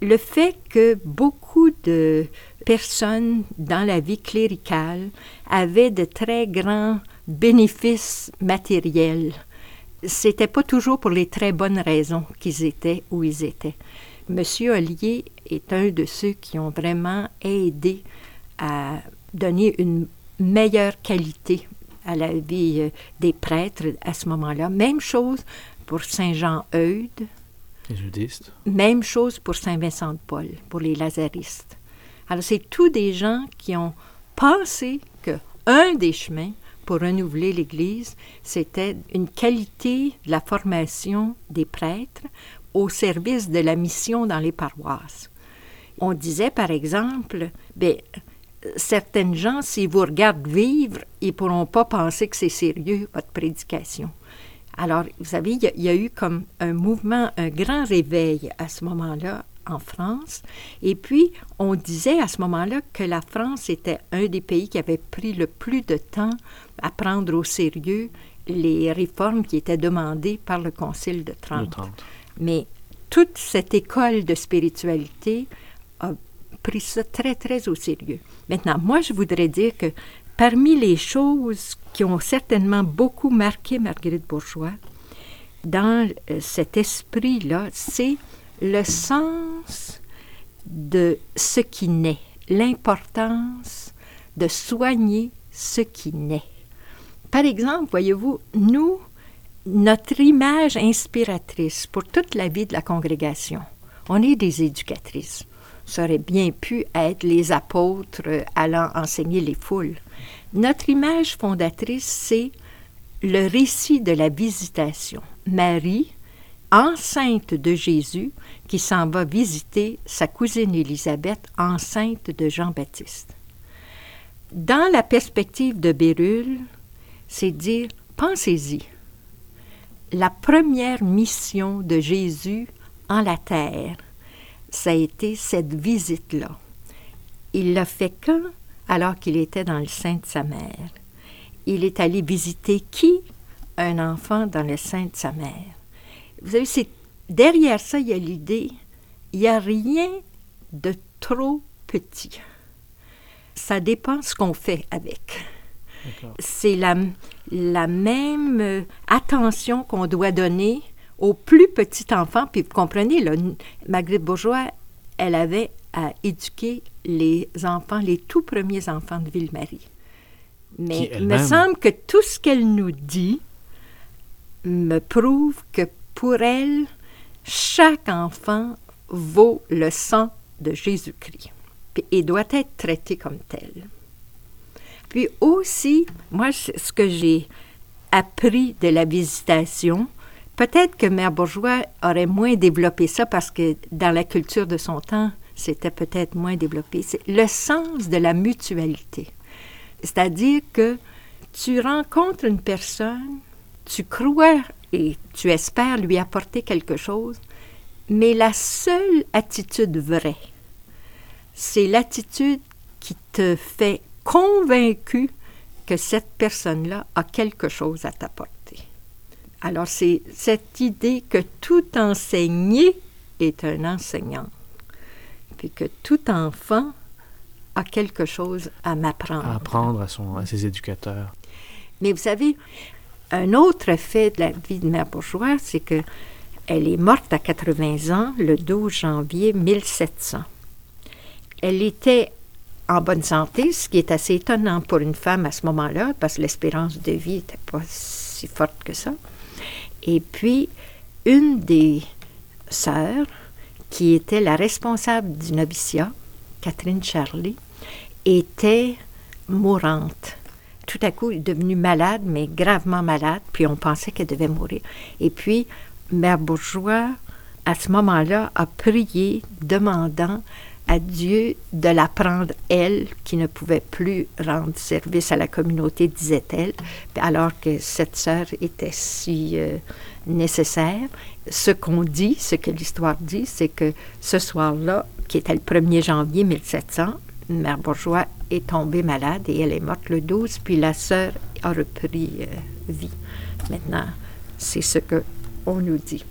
le fait que beaucoup de personnes dans la vie cléricale avaient de très grands bénéfices matériels. C'était pas toujours pour les très bonnes raisons qu'ils étaient où ils étaient. Monsieur Ollier est un de ceux qui ont vraiment aidé à donner une meilleure qualité à la vie euh, des prêtres à ce moment-là. Même chose pour Saint Jean Eudes. Les sudistes. Même chose pour Saint Vincent de Paul, pour les lazaristes. Alors, c'est tous des gens qui ont pensé que un des chemins pour renouveler l'Église, c'était une qualité de la formation des prêtres au service de la mission dans les paroisses. On disait, par exemple, ben, certaines gens, s'ils vous regardent vivre, ils ne pourront pas penser que c'est sérieux, votre prédication. Alors, vous savez, il y, a, il y, a, eu comme un mouvement, un grand réveil à ce moment-là en France. Et puis, on disait à ce moment-là que la France était un des pays qui avait pris le plus de temps à prendre au sérieux les réformes qui étaient demandées par le Concile de Trente. Le 30. Mais toute cette école de spiritualité a pris ça très, très au sérieux. Maintenant, moi, je voudrais dire que parmi les choses qui ont certainement beaucoup marqué Marguerite Bourgeois, dans euh, cet esprit-là, c'est le sens de ce qui naît, l'importance de soigner ce qui naît. Par exemple, voyez-vous, nous, notre image inspiratrice pour toute la vie de la congrégation, on est des éducatrices. Ça aurait bien pu être les apôtres allant enseigner les foules. Notre image fondatrice, c'est le récit de la visitation. Marie, enceinte de Jésus, qui s'en va visiter sa cousine Élisabeth, enceinte de Jean-Baptiste. Dans la perspective de Bérulle, c'est dire, pensez-y, la première mission de Jésus en la terre, ça a été cette visite-là. Il l'a fait quand? Alors qu'il était dans le sein de sa mère. Il est allé visiter qui? Un enfant dans le sein de sa mère. Vous savez, c'est, derrière ça, il y a l'idée, il n'y a rien de trop petit. Ça dépend ce qu'on fait avec. C'est la, la même euh, attention qu'on doit donner au plus petit enfant. Puis vous comprenez, là, Marguerite Bourgeois, elle avait à éduquer les enfants, les tout premiers enfants de Ville-Marie. Mais il me semble que tout ce qu'elle nous dit me prouve que pour elle, chaque enfant vaut le sang de Jésus-Christ et doit être traité comme tel. Puis aussi, moi, ce que j'ai appris de la visitation, peut-être que Mère Bourgeois aurait moins développé ça parce que dans la culture de son temps, c'était peut-être moins développé. C'est le sens de la mutualité. C'est-à-dire que tu rencontres une personne, tu crois et tu espères lui apporter quelque chose, mais la seule attitude vraie, c'est l'attitude qui te fait convaincu que cette personne-là a quelque chose à t'apporter. Alors c'est cette idée que tout enseigné est un enseignant, puis que tout enfant a quelque chose à m'apprendre. à apprendre à, son, à ses éducateurs. Mais vous savez, un autre fait de la vie de Mère Bourgeois, c'est que elle est morte à 80 ans le 12 janvier 1700. Elle était en bonne santé, ce qui est assez étonnant pour une femme à ce moment-là, parce que l'espérance de vie n'était pas si forte que ça. Et puis, une des sœurs, qui était la responsable du noviciat, Catherine Charlie, était mourante. Tout à coup, elle est devenue malade, mais gravement malade, puis on pensait qu'elle devait mourir. Et puis, Mère Bourgeois, à ce moment-là, a prié, demandant à Dieu de la prendre, elle, qui ne pouvait plus rendre service à la communauté, disait-elle, alors que cette sœur était si euh, nécessaire. Ce qu'on dit, ce que l'histoire dit, c'est que ce soir-là, qui était le 1er janvier 1700, Mère Bourgeois est tombée malade et elle est morte le 12, puis la sœur a repris euh, vie. Maintenant, c'est ce que on nous dit.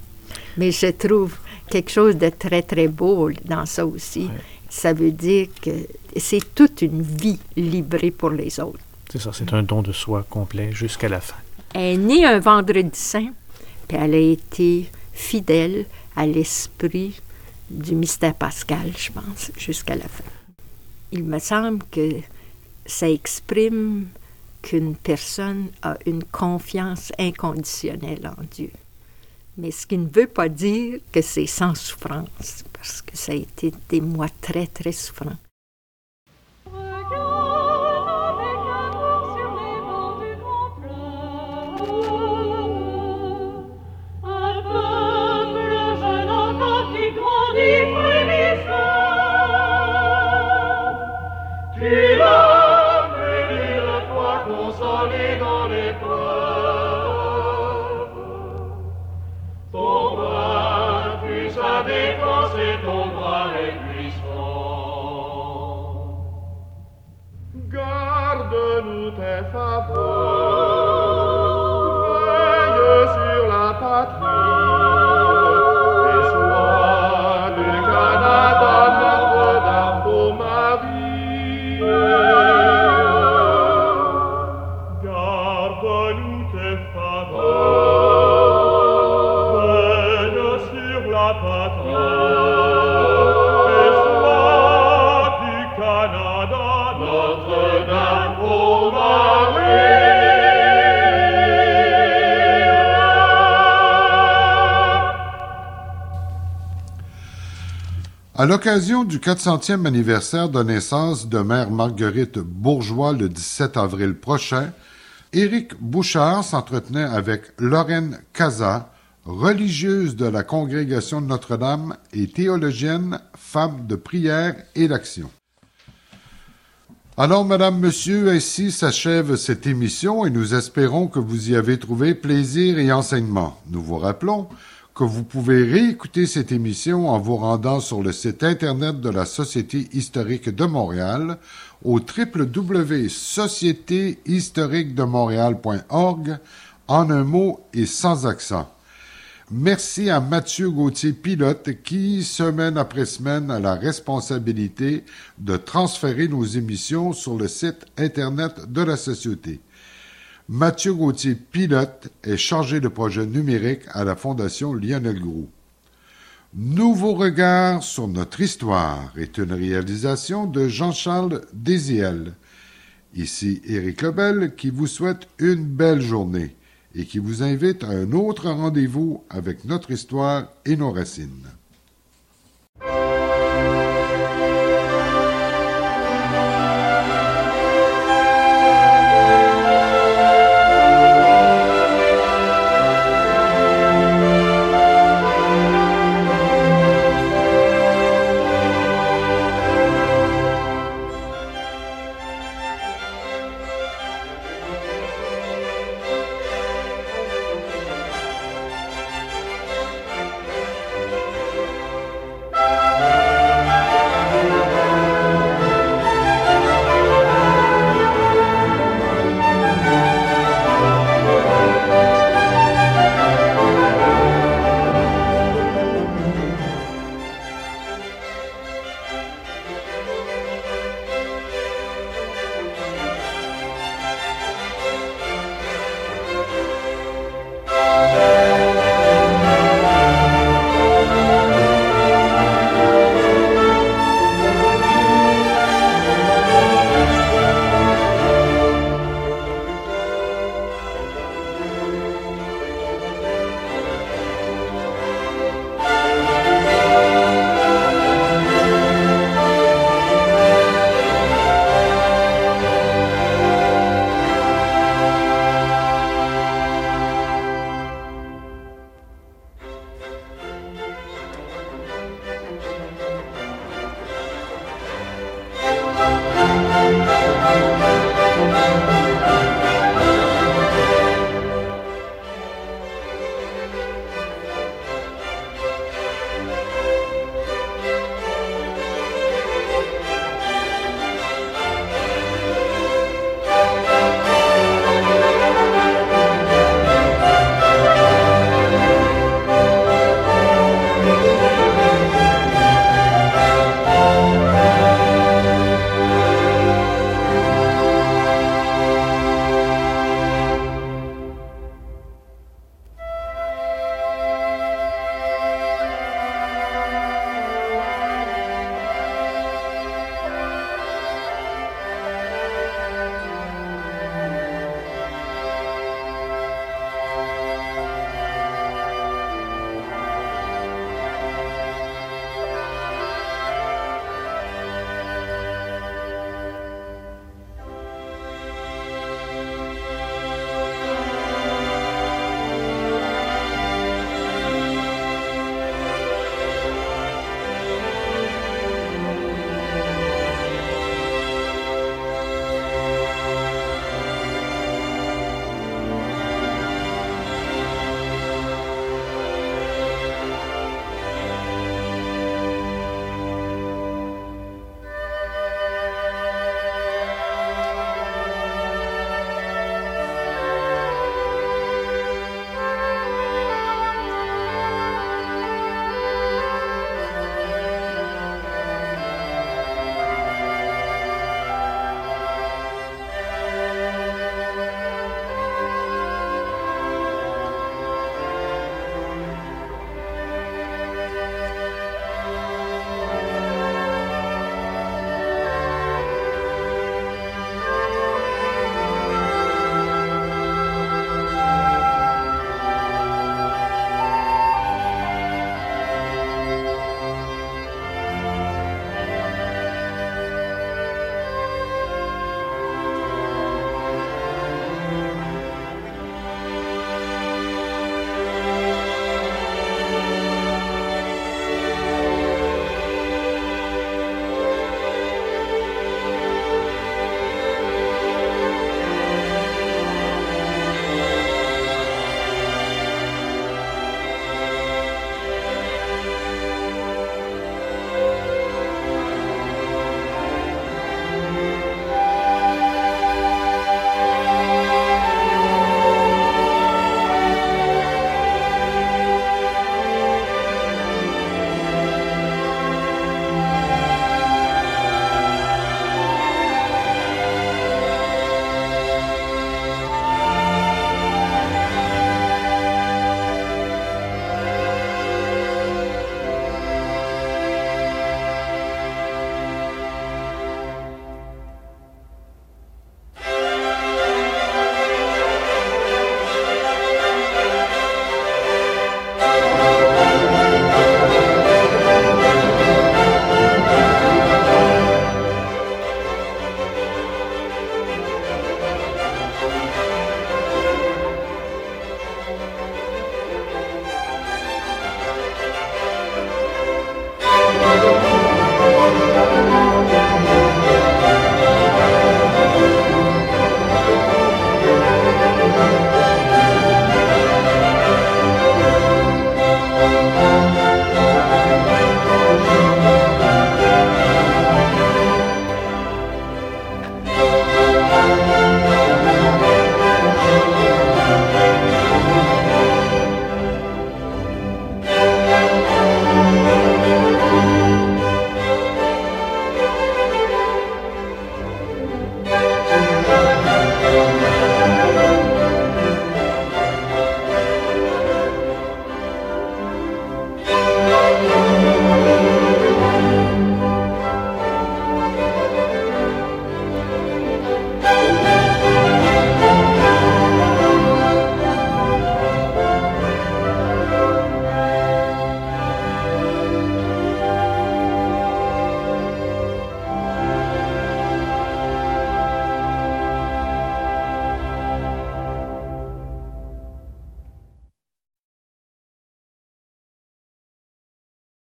Mais je trouve quelque chose de très, très beau dans ça aussi. Ça veut dire que c'est toute une vie livrée pour les autres. C'est ça, c'est un don de soi complet jusqu'à la fin. Elle est née un vendredi saint, puis elle a été fidèle à l'esprit du mystère pascal, je pense, jusqu'à la fin. Il me semble que ça exprime qu'une personne a une confiance inconditionnelle en Dieu. Mais ce qui ne veut pas dire que c'est sans souffrance, parce que ça a été des mois très, très souffrants. L'occasion du 400e anniversaire de naissance de mère Marguerite Bourgeois le 17 avril prochain, Éric Bouchard s'entretenait avec Lorraine Casa, religieuse de la congrégation de Notre-Dame et théologienne, femme de prière et d'action. Alors, Madame, Monsieur, ainsi s'achève cette émission et nous espérons que vous y avez trouvé plaisir et enseignement. Nous vous rappelons que vous pouvez réécouter cette émission en vous rendant sur le site Internet de la Société historique de Montréal au www.sociétéhistoriquedemontréal.org en un mot et sans accent. Merci à Mathieu Gauthier Pilote qui, semaine après semaine, a la responsabilité de transférer nos émissions sur le site Internet de la Société. Mathieu Gauthier Pilote est chargé de projet numérique à la Fondation Lionel Groux. Nouveau regard sur notre histoire est une réalisation de Jean-Charles Désiel. Ici Éric Lebel qui vous souhaite une belle journée et qui vous invite à un autre rendez-vous avec notre histoire et nos racines.